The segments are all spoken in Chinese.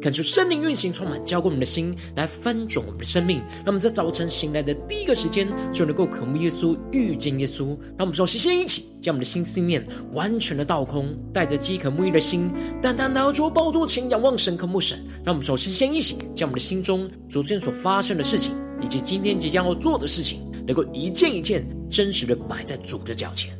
恳求圣灵运行，充满浇灌我们的心，来翻转我们的生命。让我们在早晨醒来的第一个时间，就能够渴慕耶稣、遇见耶稣。让我们首先先一起将我们的心思念完全的倒空，带着饥渴沐浴的心，单单来到主宝座前仰望神、渴慕神。让我们首先先一起将我们的心中昨天所发生的事情，以及今天即将要做的事情，能够一件一件真实的摆在主的脚前。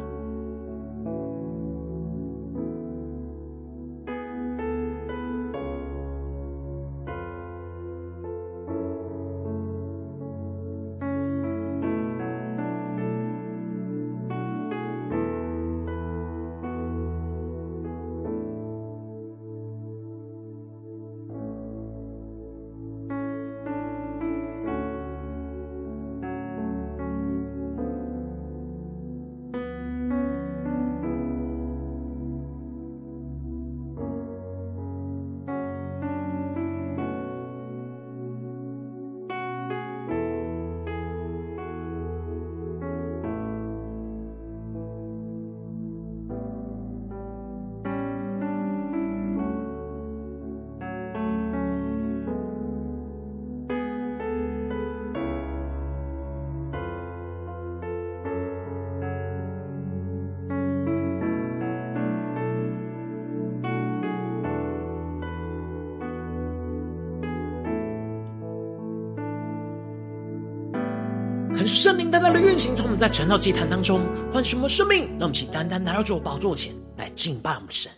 单单的运行，从我们在晨祷祭坛当中唤醒我们生命，让我们一起单单来到主宝座前来敬拜我们神。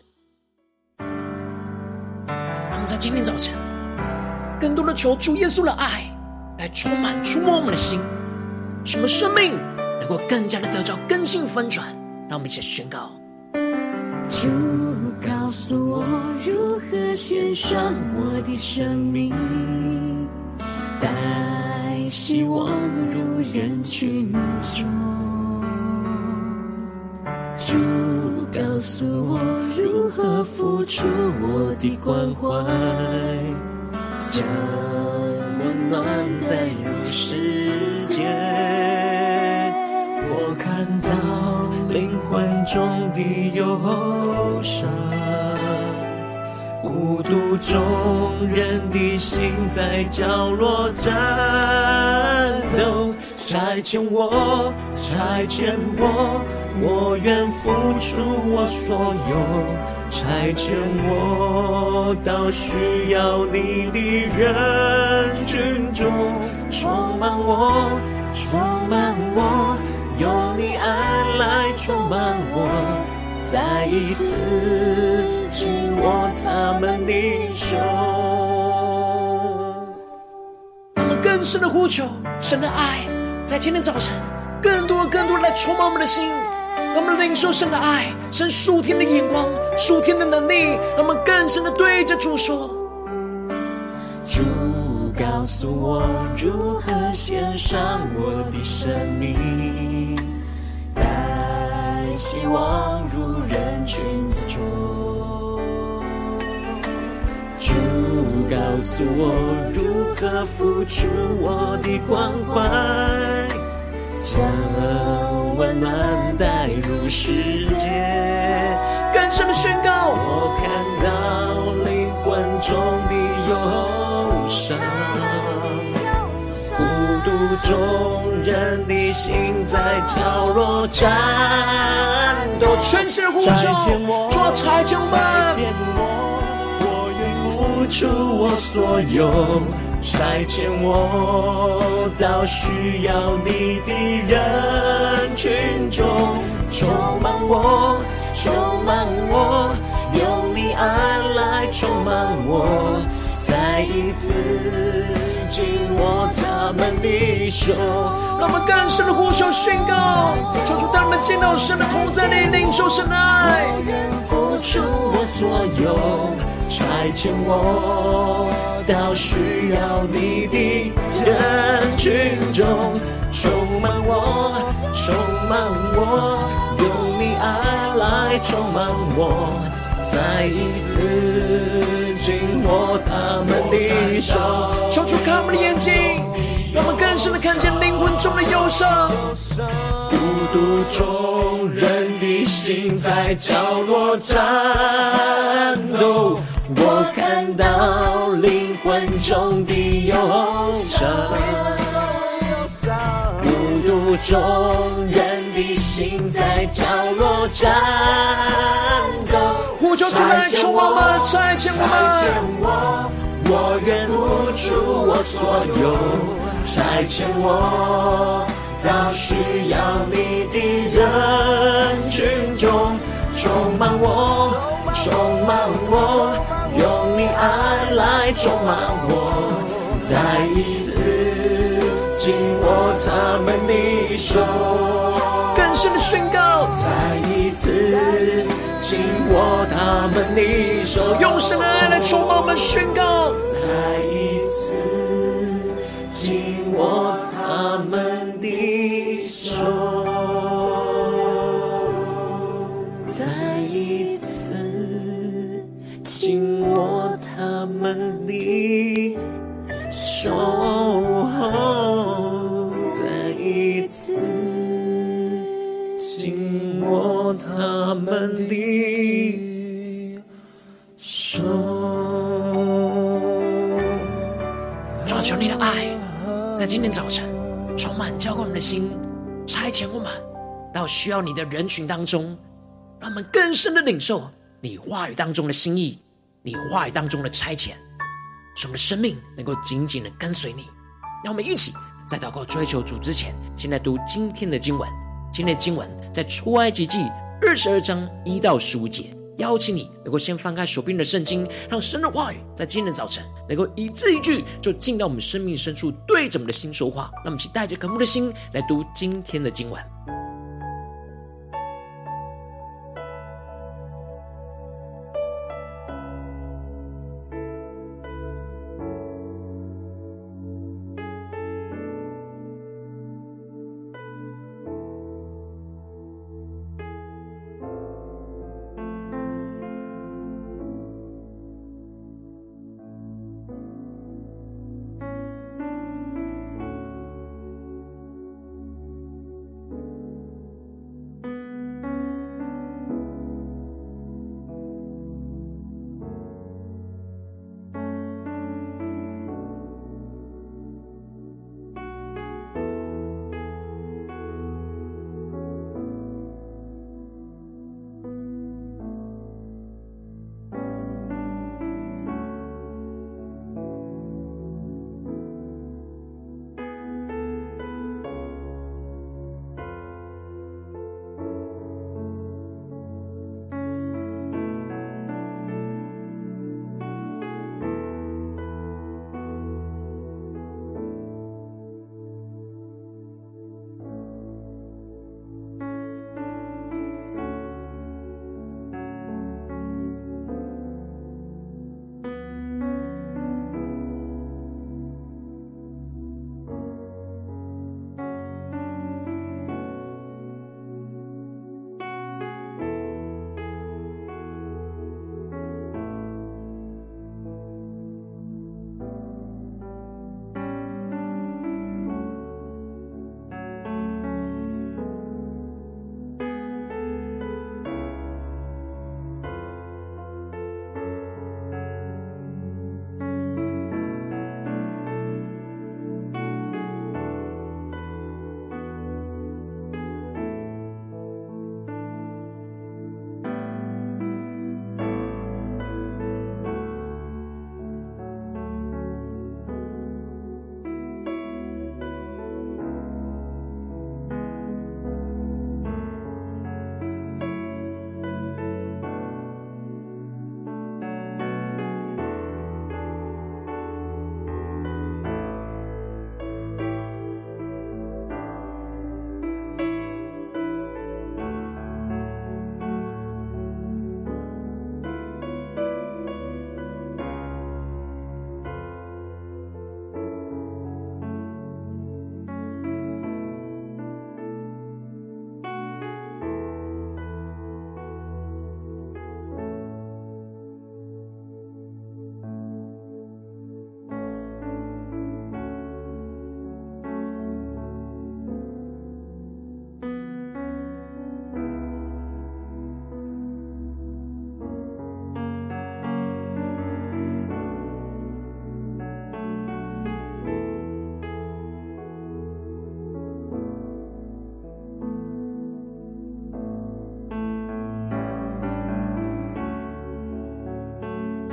让我们在今天早晨更多的求主耶稣的爱来充满触摸我们的心，什么生命能够更加的得着更新翻转。让我们一起宣告：主告诉我如何献上我的生命。希望入人群中，主告诉我如何付出我的关怀，将温暖带入世界。我看到灵魂中的忧伤。孤独中人的心在角落颤抖，差遣我，差遣我，我愿付出我所有，差遣我到需要你的人群中，充满我，充满我，用你爱来充满我。再一次紧握他们的手，让我们更深的呼求神的爱，在今天早晨更多更多来充满我们的心，让我们领受神的爱，神数天的眼光，数天的能力，让我们更深的对着主说：主告诉我如何献上我的生命。带希望入人群中，主告诉我如何付出我的关怀，将温暖带入世界。更深的宣告，我看到灵魂中的忧伤，孤独中人的心在角落颤抖，全心呼求，主啊，差遣我，我愿付出我所有，差遣我到需要你的人群中，充满我，充满我，用你爱来充满我，再一次。紧握他们的手，让我们更深的呼求宣告，求主当我们见到神的同在里，领受神的爱。我愿付出我所有，差遣我到需要你的人群中，充满我，充满我，用你爱来充满我，再一次紧握他们的手，求主开我们的眼睛，让我们更深的看见灵魂中的忧伤。孤独中，人的心在角落颤抖。我看到灵魂中的忧伤，孤独中人的心在角落颤抖。呼求主来充满我们，差遣我，我愿付出我所有，拆遣我到需要你的人群中，充满我，充满我。用你爱来充满我，再一次紧握他们的手，更深的宣告，再一次紧握他们的手，用神的爱来充满我们，宣告，再一次紧握他们的手。守候，再一次紧握他们的手。主啊，求你的爱在今天早晨充满浇灌我们的心，差遣我们到需要你的人群当中，让我们更深的领受你话语当中的心意。你话语当中的差遣，使我们的生命能够紧紧的跟随你。让我们一起在祷告追求主之前，先来读今天的经文。今天的经文在出埃及记二十二章一到十五节。邀请你能够先翻开手边的圣经，让神的话语在今天的早晨能够一字一句就进到我们生命深处，对着我们的心说话。让我们一起带着渴慕的心来读今天的经文。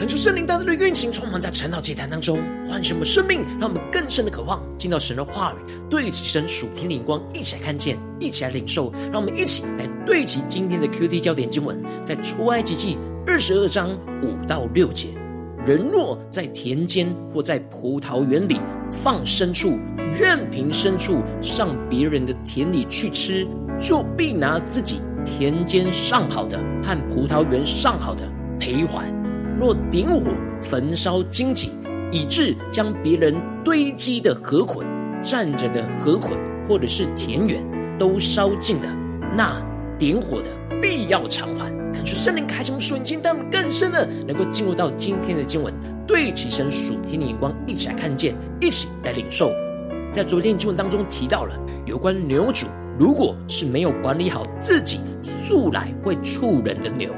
恳求圣灵大大的运行，充满在晨祷祭坛当中，唤醒我们生命，让我们更深的渴望进到神的话语，对齐神属天的眼光，一起来看见，一起来领受。让我们一起来对齐今天的 QT 焦点经文，在出埃及记二十二章五到六节：人若在田间或在葡萄园里放牲畜，任凭牲畜上别人的田里去吃，就必拿自己田间上好的和葡萄园上好的赔还。若点火焚烧荆棘，以致将别人堆积的禾捆、站着的禾捆，或者是田园都烧尽了，那点火的必要偿还。看出圣灵开启属灵经，让我们更深的能够进入到今天的经文，对齐神属天的眼光，一起来看见，一起来领受。在昨天经文当中提到了有关牛主，如果是没有管理好自己素来会触人的牛。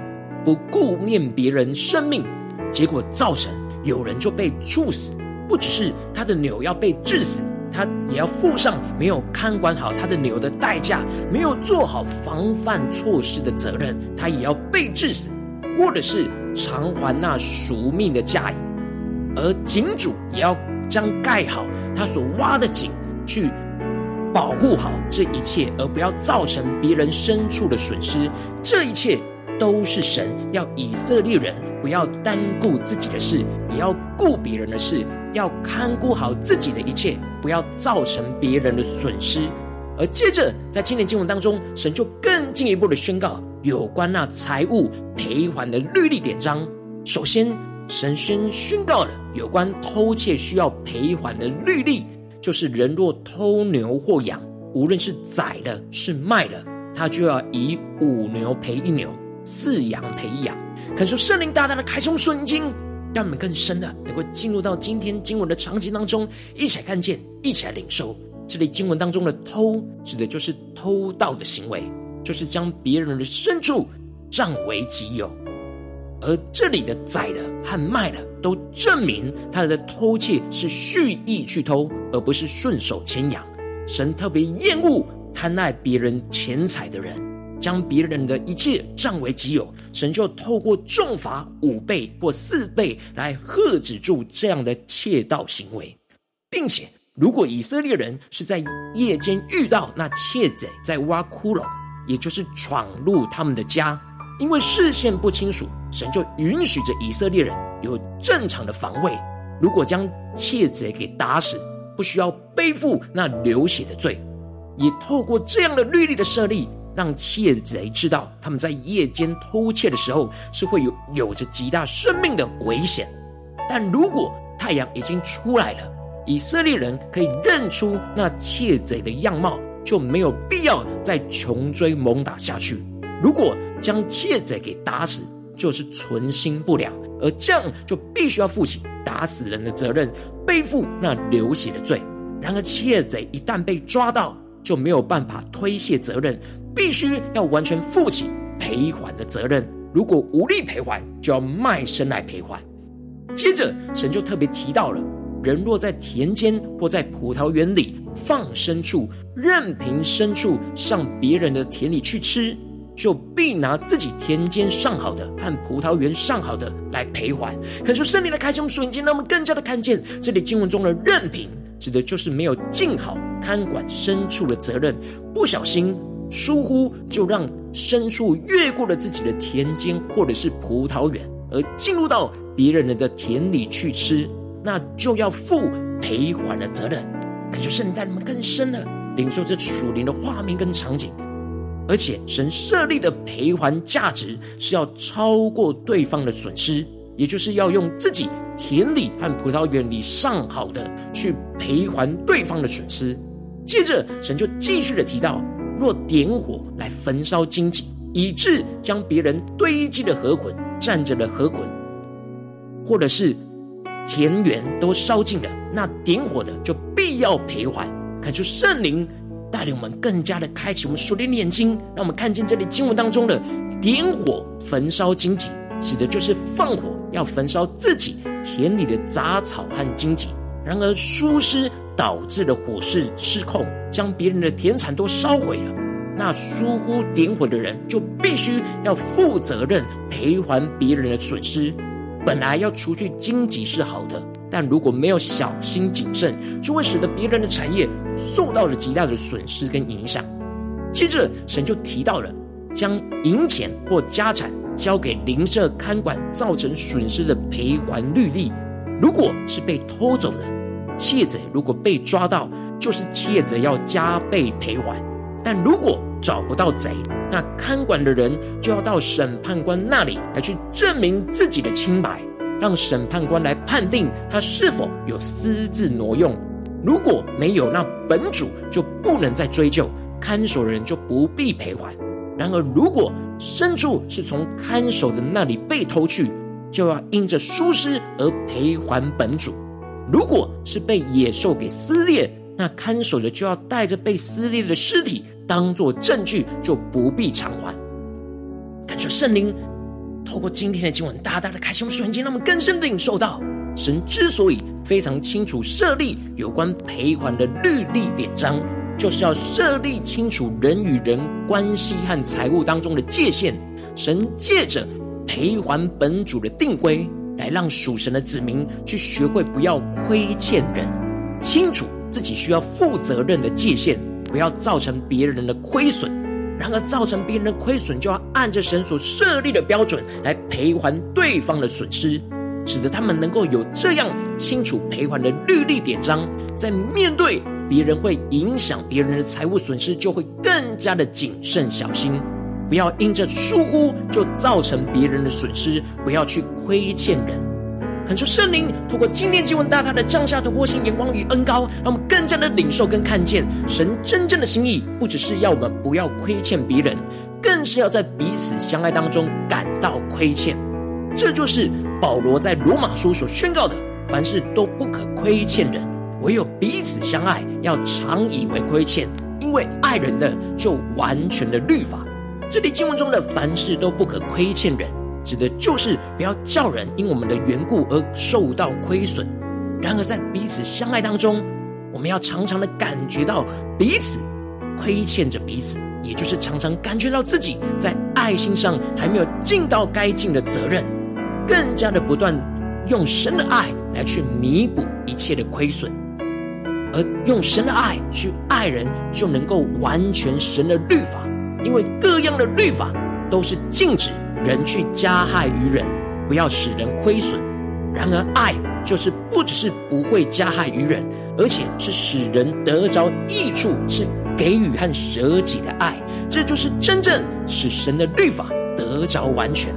不顾念别人生命，结果造成有人就被处死。不只是他的牛要被治死，他也要付上没有看管好他的牛的代价，没有做好防范措施的责任，他也要被治死，或者是偿还那赎命的价银。而井主也要将盖好他所挖的井，去保护好这一切，而不要造成别人牲畜的损失。这一切。都是神要以色列人不要单顾自己的事，也要顾别人的事，要看顾好自己的一切，不要造成别人的损失。而接着在今天经文当中，神就更进一步的宣告有关那财物赔还的律例典章。首先，神先宣告了有关偷窃需要赔还的律例，就是人若偷牛或羊，无论是宰了是卖了，他就要以五牛赔一牛。四羊赔一羊，恳求圣灵大大的开启属灵经，让我们更深的能够进入到今天经文的场景当中，一起来看见，一起来领受。这里经文当中的偷，指的就是偷盗的行为，就是将别人的牲畜占为己有；而这里的宰了和卖了，都证明他的偷窃是蓄意去偷，而不是顺手牵羊。神特别厌恶贪爱别人钱财的人。将别人的一切占为己有，神就透过重罚五倍或四倍来喝止住这样的窃盗行为，并且，如果以色列人是在夜间遇到那窃贼在挖窟窿，也就是闯入他们的家，因为视线不清楚，神就允许着以色列人有正常的防卫。如果将窃贼给打死，不需要背负那流血的罪，也透过这样的律例的设立。让窃贼知道，他们在夜间偷窃的时候是会有有着极大生命的危险。但如果太阳已经出来了，以色列人可以认出那窃贼的样貌，就没有必要再穷追猛打下去。如果将窃贼给打死，就是存心不良，而这样就必须要负起打死人的责任，背负那流血的罪。然而，窃贼一旦被抓到，就没有办法推卸责任。必须要完全负起赔还的责任，如果无力赔还，就要卖身来赔还。接着，神就特别提到了：人若在田间或在葡萄园里放牲畜，任凭牲畜上别人的田里去吃，就必拿自己田间上好的和葡萄园上好的来赔还。可是圣灵的开启，瞬间让我们更加的看见，这里经文中的任凭，指的就是没有尽好看管牲畜的责任，不小心。疏忽就让牲畜越过了自己的田间或者是葡萄园，而进入到别人的田里去吃，那就要负赔还的责任。可就圣灵带你们更深的领受这属灵的画面跟场景，而且神设立的赔还价值是要超过对方的损失，也就是要用自己田里和葡萄园里上好的去赔还对方的损失。接着神就继续的提到。若点火来焚烧荆棘，以致将别人堆积的禾捆、站着的禾捆，或者是田园都烧尽了，那点火的就必要赔还。恳求圣灵带领我们更加的开启我们属灵的眼睛，让我们看见这里经文当中的点火焚烧荆棘，指的就是放火要焚烧自己田里的杂草和荆棘。然而疏失导致的火势失控，将别人的田产都烧毁了。那疏忽点火的人就必须要负责任赔还别人的损失。本来要除去荆棘是好的，但如果没有小心谨慎，就会使得别人的产业受到了极大的损失跟影响。接着，神就提到了将银钱或家产交给邻舍看管，造成损失的赔还律例。如果是被偷走的，窃贼如果被抓到，就是窃贼要加倍赔还。但如果找不到贼，那看管的人就要到审判官那里来去证明自己的清白，让审判官来判定他是否有私自挪用。如果没有，那本主就不能再追究，看守的人就不必赔还。然而，如果牲畜是从看守的那里被偷去，就要因着疏失而赔还本主。如果是被野兽给撕裂，那看守的就要带着被撕裂的尸体当做证据，就不必偿还。感谢圣灵透过今天的经文，大大的开启我们瞬间，让我们更深的领受到，神之所以非常清楚设立有关赔还的律例典章，就是要设立清楚人与人关系和财物当中的界限。神借着赔还本主的定规，来让属神的子民去学会不要亏欠人，清楚自己需要负责任的界限，不要造成别人的亏损。然而，造成别人的亏损，就要按着神所设立的标准来赔还对方的损失，使得他们能够有这样清楚赔还的律例典章，在面对别人会影响别人的财务损失，就会更加的谨慎小心。不要因着疏忽就造成别人的损失，不要去亏欠人。恳求圣灵透过今天经文大大的降下突破性眼光与恩膏，让我们更加的领受跟看见神真正的心意，不只是要我们不要亏欠别人，更是要在彼此相爱当中感到亏欠。这就是保罗在罗马书所宣告的：凡事都不可亏欠人，唯有彼此相爱，要常以为亏欠，因为爱人的就完全的律法。这里经文中的凡事都不可亏欠人，指的就是不要叫人因我们的缘故而受到亏损。然而，在彼此相爱当中，我们要常常的感觉到彼此亏欠着彼此，也就是常常感觉到自己在爱心上还没有尽到该尽的责任，更加的不断用神的爱来去弥补一切的亏损，而用神的爱去爱人，就能够完全神的律法。因为各样的律法都是禁止人去加害于人，不要使人亏损。然而，爱就是不只是不会加害于人，而且是使人得着益处，是给予和舍己的爱。这就是真正使神的律法得着完全。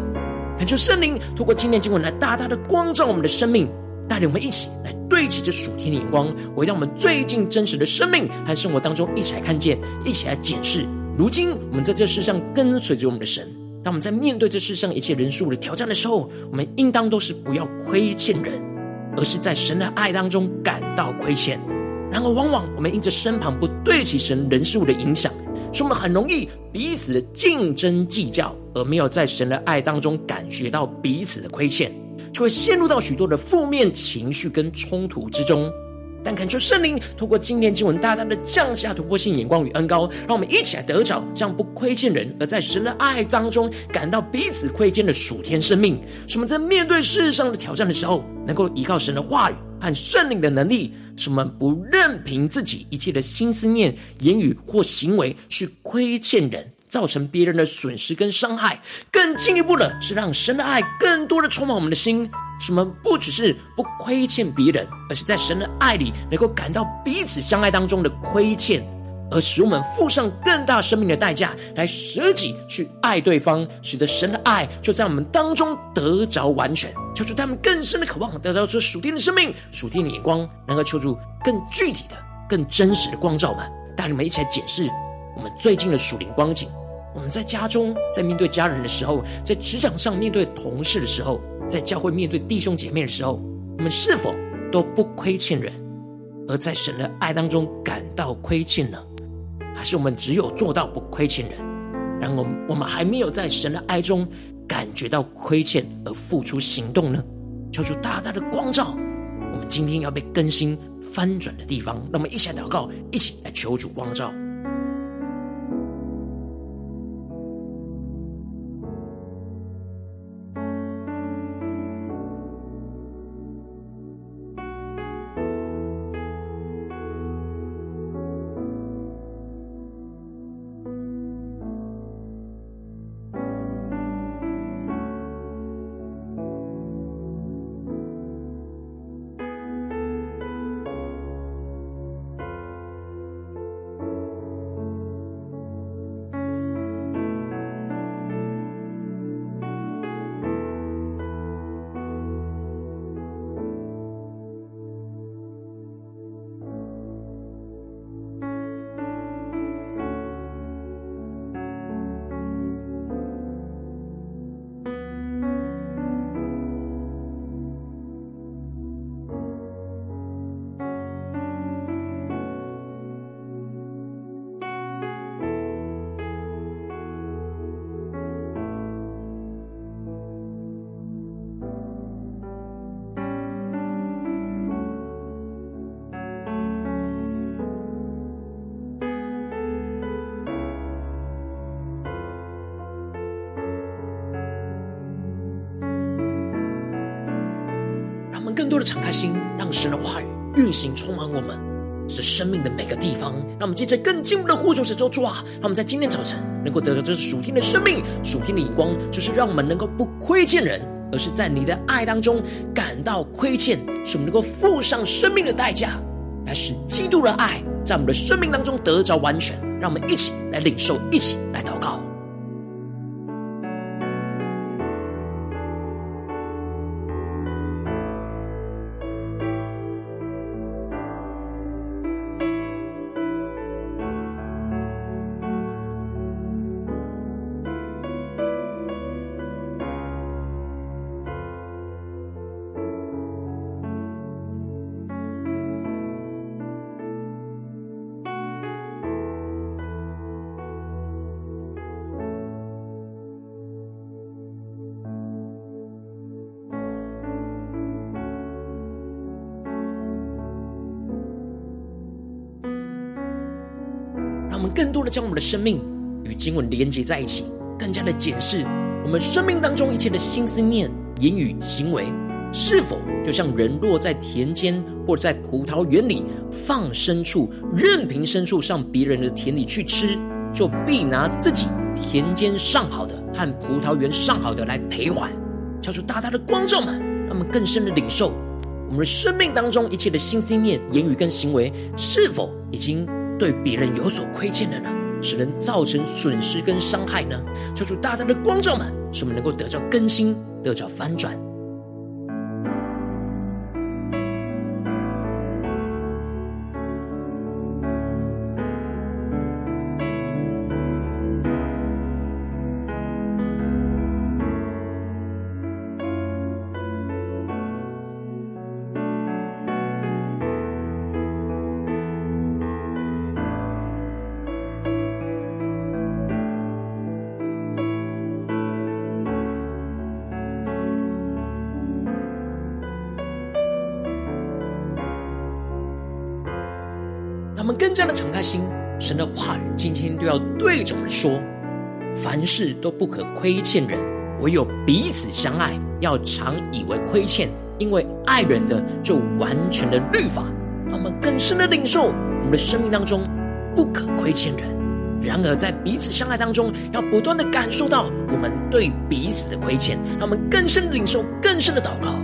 恳求圣灵透过今天经文来大大的光照我们的生命，带领我们一起来对齐这属天的眼光，回到我们最近真实的生命和生活当中，一起来看见，一起来检视。如今，我们在这世上跟随着我们的神。当我们在面对这世上一切人数的挑战的时候，我们应当都是不要亏欠人，而是在神的爱当中感到亏欠。然而，往往我们因着身旁不对起神人事物的影响，使我们很容易彼此的竞争计较，而没有在神的爱当中感觉到彼此的亏欠，就会陷入到许多的负面情绪跟冲突之中。但恳求圣灵透过今天经文，大大的降下突破性眼光与恩膏，让我们一起来得着这样不亏欠人，而在神的爱当中感到彼此亏欠的属天生命。使我们在面对世上的挑战的时候，能够依靠神的话语和圣灵的能力，使我们不任凭自己一切的心思念、言语或行为去亏欠人，造成别人的损失跟伤害。更进一步的是，让神的爱更多的充满我们的心。使我们不只是不亏欠别人，而是在神的爱里能够感到彼此相爱当中的亏欠，而使我们付上更大生命的代价来舍己去爱对方，使得神的爱就在我们当中得着完全。求主他们更深的渴望得到这属天的生命、属天的眼光，能够求助更具体的、更真实的光照们，带你们一起来检视我们最近的属灵光景。我们在家中，在面对家人的时候，在职场上面对同事的时候，在教会面对弟兄姐妹的时候，我们是否都不亏欠人，而在神的爱当中感到亏欠呢？还是我们只有做到不亏欠人，然而我们我们还没有在神的爱中感觉到亏欠而付出行动呢？求主大大的光照，我们今天要被更新翻转的地方，让我们一起来祷告，一起来求主光照。更多的敞开心，让神的话语运行充满我们，使生命的每个地方。让我们接着更进步的呼求神说：主啊，让我们在今天早晨能够得到这属天的生命、属天的眼光，就是让我们能够不亏欠人，而是在你的爱当中感到亏欠，使我们能够付上生命的代价，来使基督的爱在我们的生命当中得着完全。让我们一起来领受，一起来祷告。将我们的生命与经文连接在一起，更加的检视我们生命当中一切的心思念、言语、行为，是否就像人落在田间或者在葡萄园里放牲畜，任凭牲畜上别人的田里去吃，就必拿自己田间上好的和葡萄园上好的来赔还。叫出大大的光照们，让我们更深的领受我们的生命当中一切的心思念、言语跟行为，是否已经。对别人有所亏欠的呢，使人造成损失跟伤害呢？求主大大的光照们，使我们能够得到更新，得到翻转。这样的敞开心，神的话语今天都要对着我们说：凡事都不可亏欠人，唯有彼此相爱，要常以为亏欠，因为爱人的就完全的律法。让我们更深的领受，我们的生命当中不可亏欠人。然而在彼此相爱当中，要不断的感受到我们对彼此的亏欠，让我们更深的领受，更深的祷告。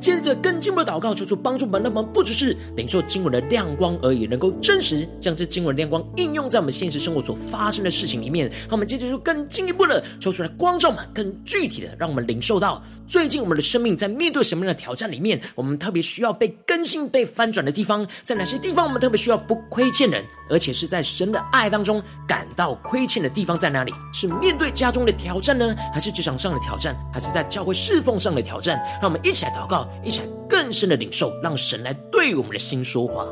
接着更进一步的祷告，求主帮助我们，让我们不只是领受经文的亮光而已，能够真实将这经文亮光应用在我们现实生活所发生的事情里面。那我们接着就更进一步的求出来光照们，更具体的让我们领受到。最近我们的生命在面对什么样的挑战里面？我们特别需要被更新、被翻转的地方，在哪些地方我们特别需要不亏欠人，而且是在神的爱当中感到亏欠的地方在哪里？是面对家中的挑战呢，还是职场上的挑战，还是在教会侍奉上的挑战？让我们一起来祷告，一起来更深的领受，让神来对我们的心说话。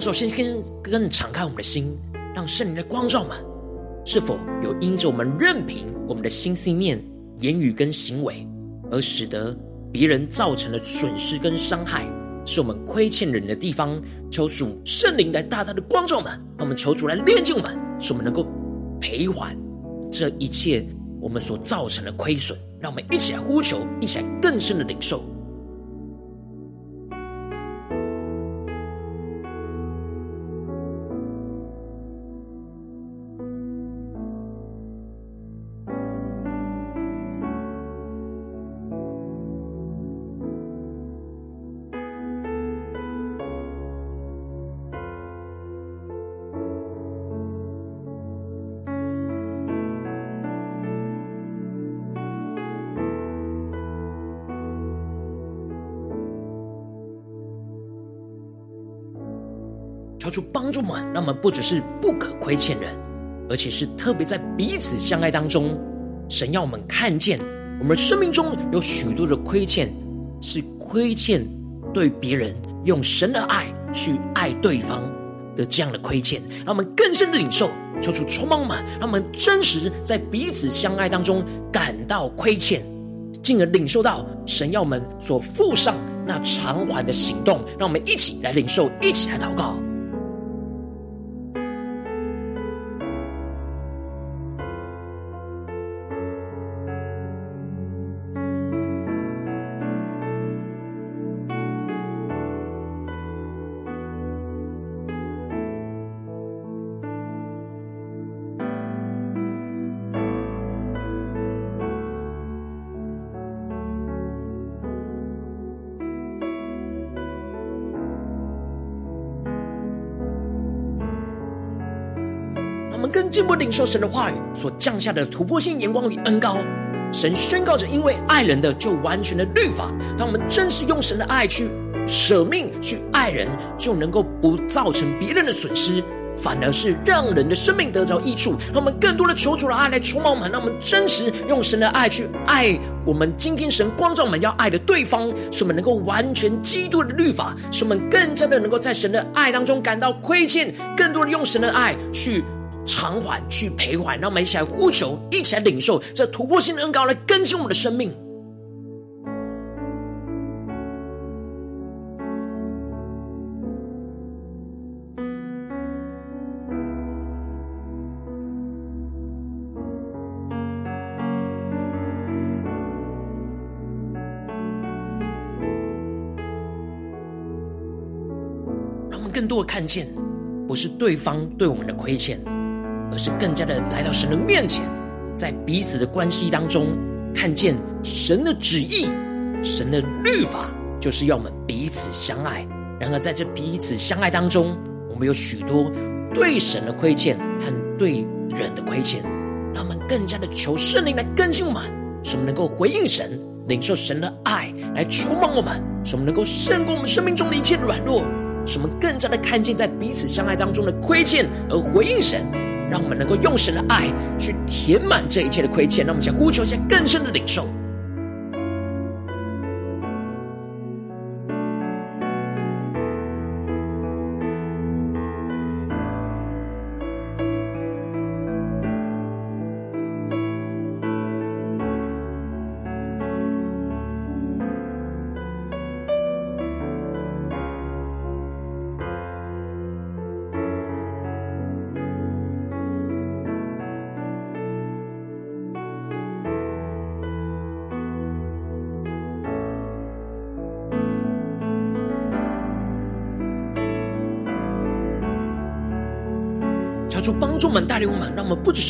首先先更敞开我们的心，让圣灵的光照们，是否有因着我们任凭我们的心思念、言语跟行为，而使得别人造成了损失跟伤害，是我们亏欠人的地方？求主圣灵来大大的光照们，让我们求主来炼净我们，使我们能够赔还这一切我们所造成的亏损。让我们一起来呼求，一起来更深的领受。求主帮助我们，让我们不只是不可亏欠人，而且是特别在彼此相爱当中，神要我们看见，我们生命中有许多的亏欠，是亏欠对别人用神的爱去爱对方的这样的亏欠，让我们更深的领受。求主充满我们，让我们真实在彼此相爱当中感到亏欠，进而领受到神要我们所付上那偿还的行动。让我们一起来领受，一起来祷告。步领受神的话语所降下的突破性眼光与恩膏。神宣告着：因为爱人的就完全的律法。当我们真实用神的爱去舍命去爱人，就能够不造成别人的损失，反而是让人的生命得着益处。让我们更多的求主的爱来充满我们，让我们真实用神的爱去爱我们。今天神光照我们要爱的对方，使我们能够完全基督的律法，使我们更加的能够在神的爱当中感到亏欠，更多的用神的爱去。偿还去赔还，让我们一起来呼求，一起来领受这突破性的恩膏，来更新我们的生命。让我们更多的看见，不是对方对我们的亏欠。而是更加的来到神的面前，在彼此的关系当中，看见神的旨意、神的律法，就是要我们彼此相爱。然而，在这彼此相爱当中，我们有许多对神的亏欠和对人的亏欠，让我们更加的求圣灵来更新我们，使我们能够回应神，领受神的爱来充满我们，使我们能够胜过我们生命中的一切软弱，使我们更加的看见在彼此相爱当中的亏欠而回应神。让我们能够用神的爱去填满这一切的亏欠，让我们想呼求一下更深的领受。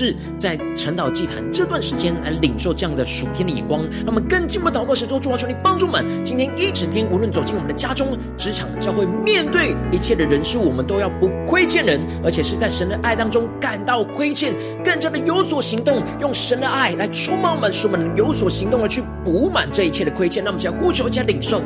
是在晨祷祭坛这段时间来领受这样的属天的眼光，那么更进一步祷告，神说主啊，求你帮助我们，今天一整天，无论走进我们的家中、职场、教会，面对一切的人事，我们都要不亏欠人，而且是在神的爱当中感到亏欠，更加的有所行动，用神的爱来充满我们，使我们有所行动的去补满这一切的亏欠。让我们先呼求，加领受。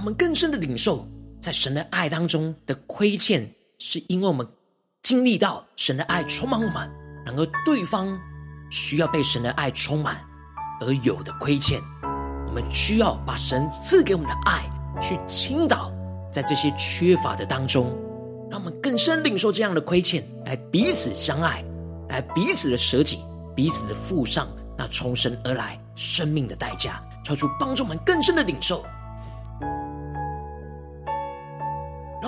我们更深的领受在神的爱当中的亏欠，是因为我们经历到神的爱充满我们，然而对方需要被神的爱充满而有的亏欠，我们需要把神赐给我们的爱去倾倒在这些缺乏的当中，让我们更深领受这样的亏欠，来彼此相爱，来彼此的舍己，彼此的付上那从神而来生命的代价，超出帮助我们更深的领受。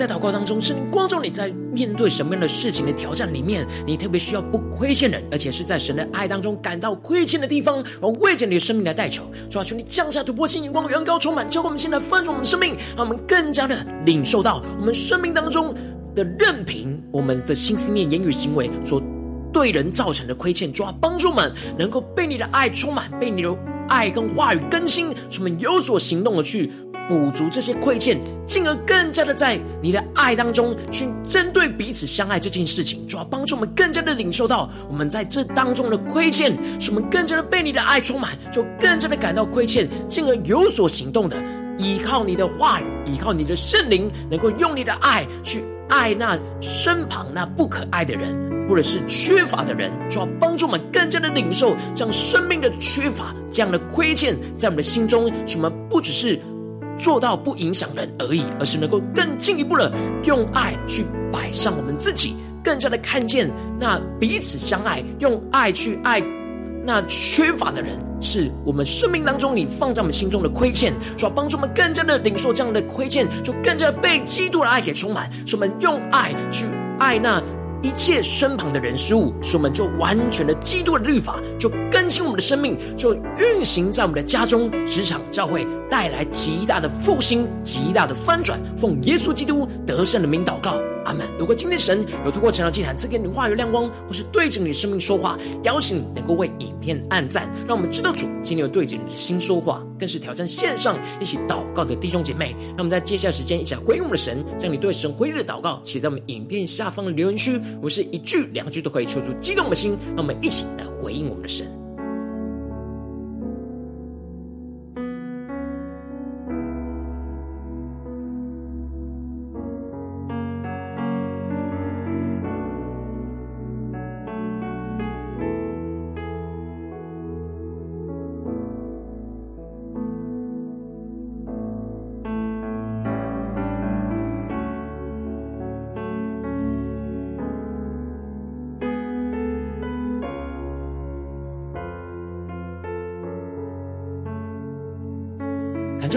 在祷告当中，圣灵光照你在面对什么样的事情的挑战里面，你特别需要不亏欠人，而且是在神的爱当中感到亏欠的地方，而为着你的生命来代求，主啊，求你降下突破性眼光，远高充满，教会我们现在翻转我们生命，让我们更加的领受到我们生命当中的任凭我们的心思念、言语、行为所对人造成的亏欠，主啊，帮助我们能够被你的爱充满，被你的爱跟话语更新，使我们有所行动的去。补足这些亏欠，进而更加的在你的爱当中去针对彼此相爱这件事情，主要帮助我们更加的领受到我们在这当中的亏欠，使我们更加的被你的爱充满，就更加的感到亏欠，进而有所行动的依靠你的话语，依靠你的圣灵，能够用你的爱去爱那身旁那不可爱的人，或者是缺乏的人，主要帮助我们更加的领受这样生命的缺乏，这样的亏欠，在我们的心中，使我们不只是。做到不影响人而已，而是能够更进一步的用爱去摆上我们自己，更加的看见那彼此相爱，用爱去爱那缺乏的人，是我们生命当中你放在我们心中的亏欠，主要帮助我们更加的领受这样的亏欠，就更加被基督的爱给充满，使我们用爱去爱那。一切身旁的人事物，使我们就完全的基督的律法，就更新我们的生命，就运行在我们的家中、职场、教会，带来极大的复兴、极大的翻转。奉耶稣基督得胜的名祷告。阿门。如果今天神有透过晨祷祭坛赐给你话语亮光，或是对着你的生命说话，邀请你能够为影片按赞，让我们知道主今天有对着你的心说话，更是挑战线上一起祷告的弟兄姐妹。那我们在接下来时间一起来回应我们的神，将你对神回应的祷告写在我们影片下方的留言区，我是一句两句都可以抽出激动的心，让我们一起来回应我们的神。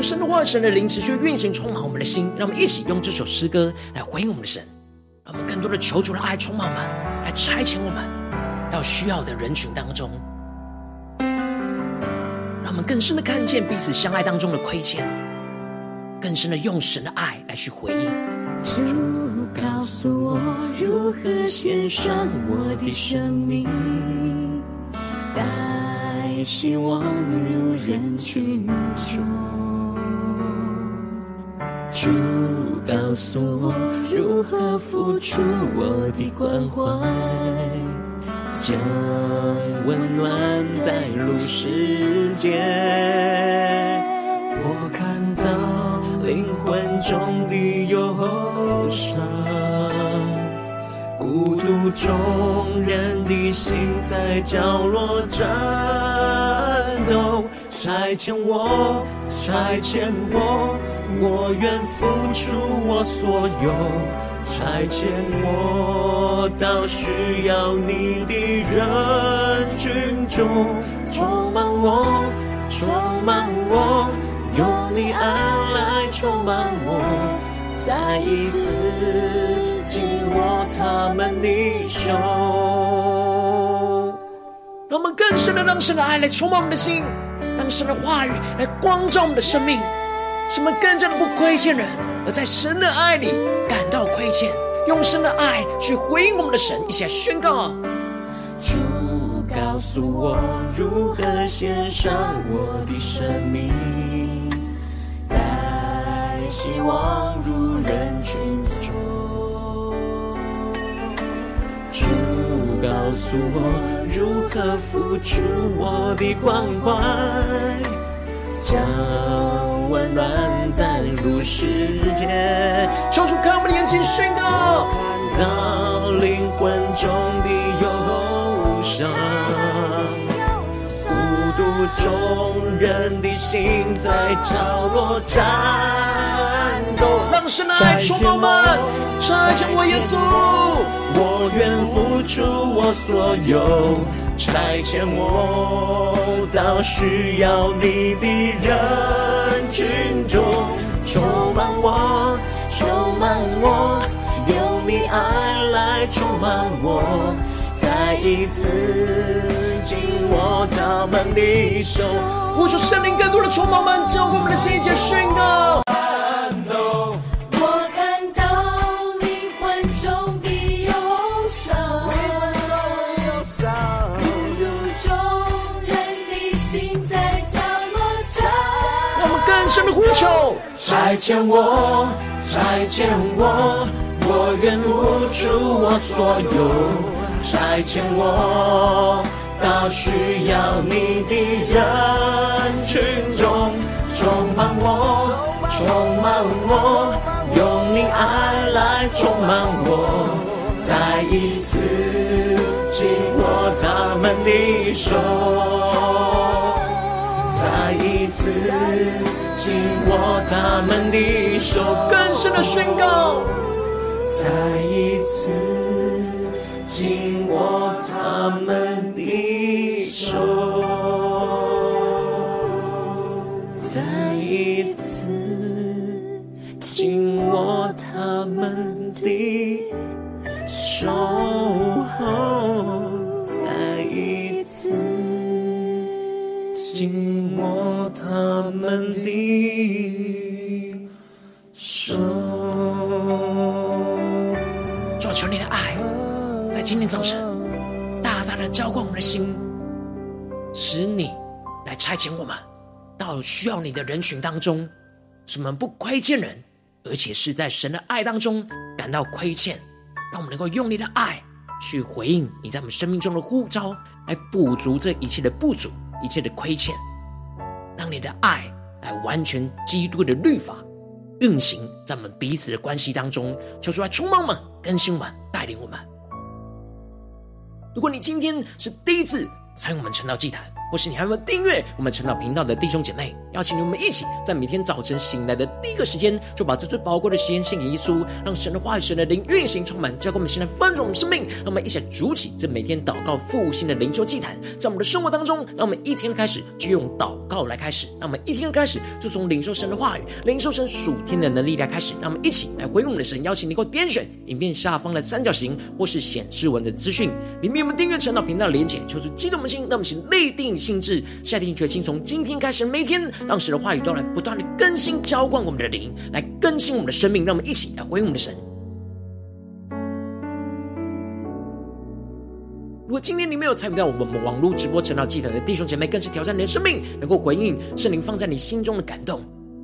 神的话，神的灵持续运行，充满我们的心。让我们一起用这首诗歌来回应我们的神，让我们更多的求主的爱充满我们，来差遣我们到需要的人群当中，让我们更深的看见彼此相爱当中的亏欠，更深的用神的爱来去回应。主告诉我如何献上我的生命，带希望入人群中。主告诉我如何付出我的关怀，将温暖带入世界。我看到灵魂中的忧伤，孤独中人的心在角落颤抖。差遣我，差遣我，我愿付出我所有，差遣我到需要你的人群中，充满我，充满我，用你爱来充满我，再一次紧握他们的手。让我们更深的让神的爱来充满我们的心，让神的话语来光照我们的生命，使我们更加的不亏欠人，而在神的爱里感到亏欠，用神的爱去回应我们的神。一起来宣告：主告诉我如何献上我的生命，带希望入人群中。告诉我。如何付出我的关怀，将温暖带入世界。抽出看我们的眼睛，宣告，看到灵魂中的忧伤，孤独中人的心在角落颤。让神的爱充满我们，差遣我耶稣。我愿付出我所有，差遣我到需要你的人群中，充满我，充满我，用你爱来充满我，再一次紧握他们的手，呼求圣灵更多的充满我们，将我们的心结宣告。神的呼求，差遣我，差遣我，我愿付出我所有，差遣我到需要你的人群中，充满我，充满我，用你爱来充满我，再一次紧握他们的手，再一次。紧握他们的手，更深的宣告，再一次紧握他们的需要你的人群当中，使我们不亏欠人，而且是在神的爱当中感到亏欠，让我们能够用你的爱去回应你在我们生命中的呼召，来补足这一切的不足，一切的亏欠，让你的爱来完全基督的律法运行在我们彼此的关系当中，求主来充满我们，更新我们，带领我们。如果你今天是第一次参与我们晨祷祭坛，或是你还没有订阅我们晨祷频道的弟兄姐妹，邀请你们一起在每天早晨醒来的第一个时间，就把这最宝贵的时间献给耶稣，让神的话语、神的灵运行充满，交给我们现在翻转我们生命。让我们一起来筑起这每天祷告复兴的灵修祭坛，在我们的生活当中，让我们一天的开始就用祷告来开始，让我们一天的开始就从领受神的话语、领受神属天的能力来开始。让我们一起来回应我们的神，邀请你给我点选影片下方的三角形，或是显示文的资讯里面，我们订阅晨祷频道的连结，求主激动的心，让我们请立定心志，下定决心，从今天开始，每天让神的话语都来不断的更新、浇灌我们的灵，来更新我们的生命。让我们一起来回应我们的神。如果今天你没有参与到我们网络直播成长祭坛的弟兄姐妹，更是挑战你的生命，能够回应圣灵放在你心中的感动。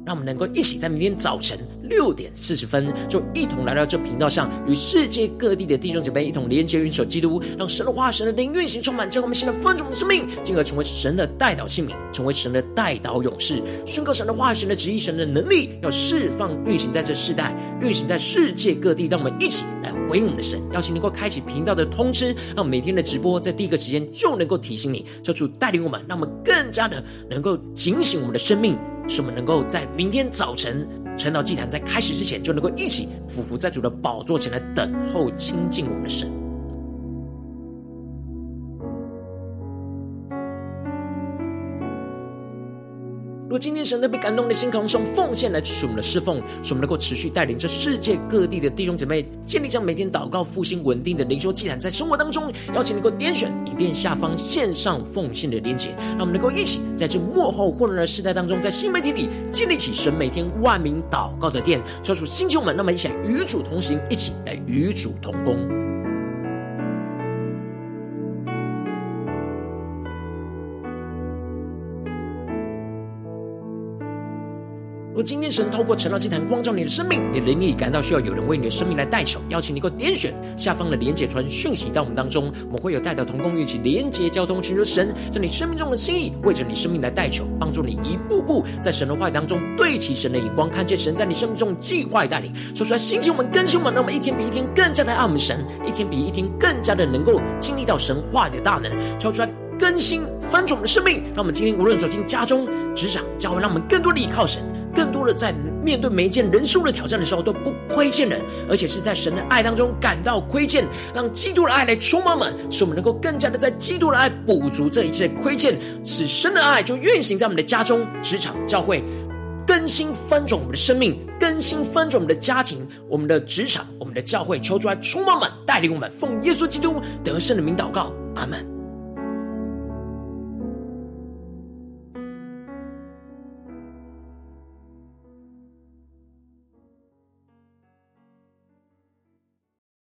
让我们能够一起在明天早晨六点四十分，就一同来到这频道上，与世界各地的弟兄姐妹一同连接、运手基督，让神的话、神的灵运行充满，将我们现在丰足的生命，进而成为神的代祷器皿，成为神的代祷勇士，宣告神的话、神的旨意、神的能力，要释放运行在这世代，运行在世界各地。让我们一起来。回应我们的神，邀请能够开启频道的通知，让每天的直播在第一个时间就能够提醒你，求主带领我们，让我们更加的能够警醒我们的生命，使我们能够在明天早晨晨祷祭坛在开始之前，就能够一起俯伏在主的宝座前来等候亲近我们的神。如果今天神特别感动的心，可以用奉献来支持我们的侍奉，使我们能够持续带领着世界各地的弟兄姊妹建立将每天祷告复兴稳定的灵修祭坛，在生活当中，邀请能够点选影片下方线上奉献的连结，让我们能够一起在这幕后混乱的时代当中，在新媒体里建立起神每天万名祷告的殿，抓住星球们，那么一起来与主同行，一起来与主同工。如果今天神透过晨祷祭坛光照你的生命，你的灵里感到需要有人为你的生命来代求，邀请你能够点选下方的连结传讯息到我们当中，我们会有代表同工一起连结交通，寻求神在你生命中的心意，为着你生命来代求，帮助你一步步在神的话语当中对齐神的眼光，看见神在你生命中计划带领，说出来兴起我们更新我们，让我们一天比一天更加的爱我们神，一天比一天更加的能够经历到神话的大能，说出来更新翻转我们的生命，让我们今天无论走进家中、职场、教会，让我们更多的依靠神。更多的在面对每一件人数的挑战的时候，都不亏欠人，而且是在神的爱当中感到亏欠，让基督的爱来充满我们，使我们能够更加的在基督的爱补足这一切的亏欠，使神的爱就运行在我们的家中、职场、教会，更新翻转我们的生命，更新翻转我们的家庭、我们的职场、我们的教会，求主来充满我们，带领我们，奉耶稣基督得胜的名祷告，阿门。